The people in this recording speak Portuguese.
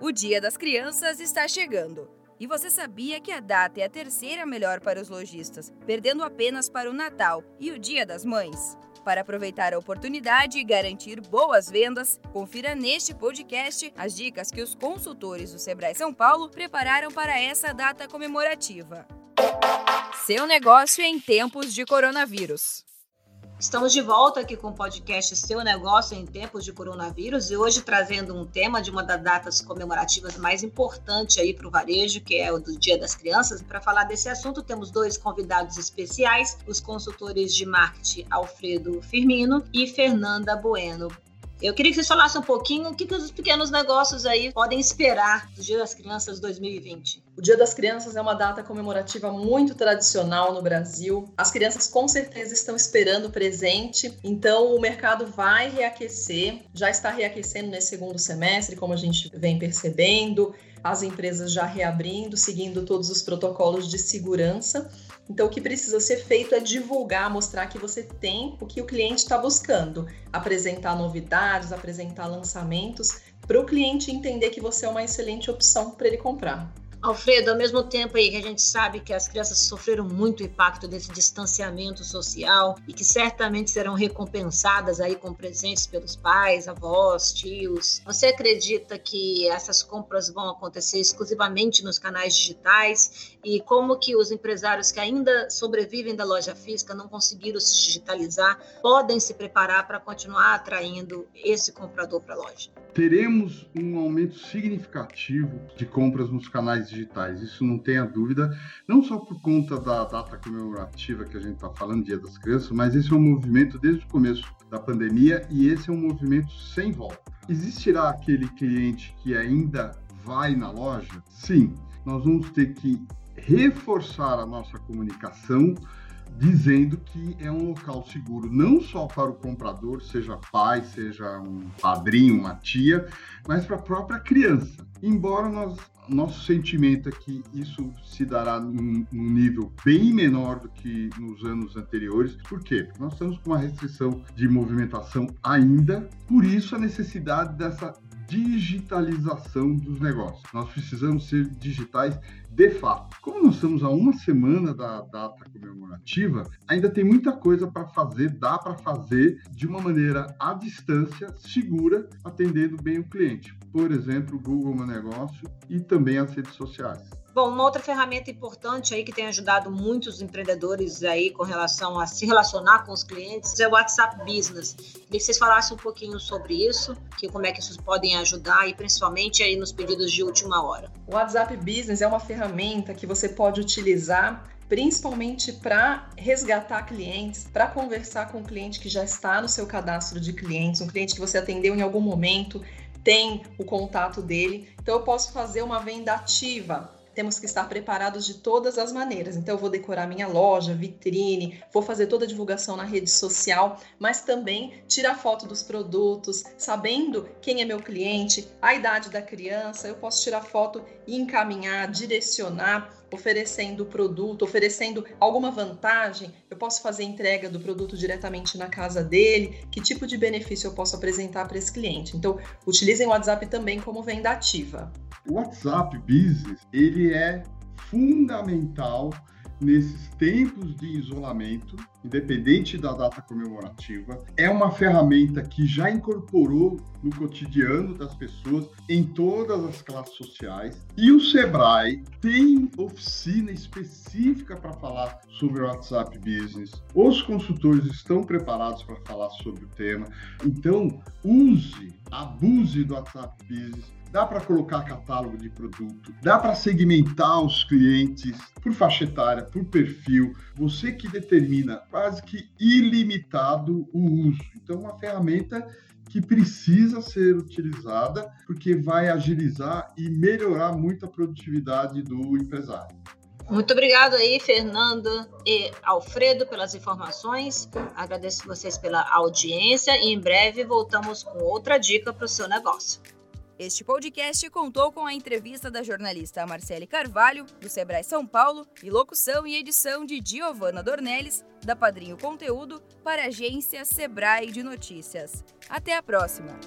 O Dia das Crianças está chegando. E você sabia que a data é a terceira melhor para os lojistas, perdendo apenas para o Natal e o Dia das Mães? Para aproveitar a oportunidade e garantir boas vendas, confira neste podcast as dicas que os consultores do Sebrae São Paulo prepararam para essa data comemorativa. Seu negócio em tempos de coronavírus. Estamos de volta aqui com o podcast Seu Negócio em Tempos de Coronavírus e hoje trazendo um tema de uma das datas comemorativas mais importantes aí para o varejo, que é o do Dia das Crianças. Para falar desse assunto, temos dois convidados especiais, os consultores de marketing Alfredo Firmino e Fernanda Bueno. Eu queria que vocês falassem um pouquinho o que, que os pequenos negócios aí podem esperar do Dia das Crianças 2020. O Dia das Crianças é uma data comemorativa muito tradicional no Brasil. As crianças com certeza estão esperando o presente, então o mercado vai reaquecer, já está reaquecendo nesse segundo semestre, como a gente vem percebendo, as empresas já reabrindo, seguindo todos os protocolos de segurança. Então, o que precisa ser feito é divulgar, mostrar que você tem o que o cliente está buscando, apresentar novidades, apresentar lançamentos, para o cliente entender que você é uma excelente opção para ele comprar. Alfredo, ao mesmo tempo aí que a gente sabe que as crianças sofreram muito impacto desse distanciamento social e que certamente serão recompensadas aí com presentes pelos pais, avós, tios, você acredita que essas compras vão acontecer exclusivamente nos canais digitais e como que os empresários que ainda sobrevivem da loja física não conseguiram se digitalizar podem se preparar para continuar atraindo esse comprador para a loja? Teremos um aumento significativo de compras nos canais digitais, isso não tenha dúvida, não só por conta da data comemorativa que a gente está falando, Dia das Crianças, mas esse é um movimento desde o começo da pandemia e esse é um movimento sem volta. Existirá aquele cliente que ainda vai na loja? Sim, nós vamos ter que reforçar a nossa comunicação dizendo que é um local seguro não só para o comprador, seja pai, seja um padrinho, uma tia, mas para a própria criança. Embora nós, nosso sentimento é que isso se dará num, num, nível bem menor do que nos anos anteriores. Por quê? Porque nós estamos com uma restrição de movimentação ainda, por isso a necessidade dessa digitalização dos negócios. Nós precisamos ser digitais de fato. Como nós estamos a uma semana da data comemorativa, ainda tem muita coisa para fazer, dá para fazer de uma maneira à distância, segura, atendendo bem o cliente. Por exemplo, o Google Meu Negócio e também as redes sociais. Bom, uma outra ferramenta importante aí que tem ajudado muitos empreendedores aí com relação a se relacionar com os clientes é o WhatsApp Business. Queria que vocês falassem um pouquinho sobre isso, que como é que isso podem ajudar e principalmente aí nos pedidos de última hora. O WhatsApp Business é uma ferramenta que você pode utilizar principalmente para resgatar clientes, para conversar com um cliente que já está no seu cadastro de clientes, um cliente que você atendeu em algum momento, tem o contato dele. Então eu posso fazer uma venda ativa temos que estar preparados de todas as maneiras. Então, eu vou decorar minha loja, vitrine, vou fazer toda a divulgação na rede social, mas também tirar foto dos produtos, sabendo quem é meu cliente, a idade da criança. Eu posso tirar foto e encaminhar, direcionar, oferecendo o produto, oferecendo alguma vantagem. Eu posso fazer entrega do produto diretamente na casa dele. Que tipo de benefício eu posso apresentar para esse cliente? Então, utilizem o WhatsApp também como venda ativa. O WhatsApp Business, ele é fundamental nesses tempos de isolamento, independente da data comemorativa, é uma ferramenta que já incorporou no cotidiano das pessoas em todas as classes sociais. E o Sebrae tem oficina específica para falar sobre o WhatsApp Business. Os consultores estão preparados para falar sobre o tema. Então, use, abuse do WhatsApp Business dá para colocar catálogo de produto, dá para segmentar os clientes por faixa etária, por perfil. Você que determina quase que ilimitado o uso. Então, uma ferramenta que precisa ser utilizada porque vai agilizar e melhorar muito a produtividade do empresário. Muito obrigado aí, Fernanda e Alfredo, pelas informações. Agradeço vocês pela audiência e em breve voltamos com outra dica para o seu negócio. Este podcast contou com a entrevista da jornalista Marcele Carvalho, do Sebrae São Paulo, e locução e edição de Giovana Dornelles, da Padrinho Conteúdo, para a agência Sebrae de Notícias. Até a próxima!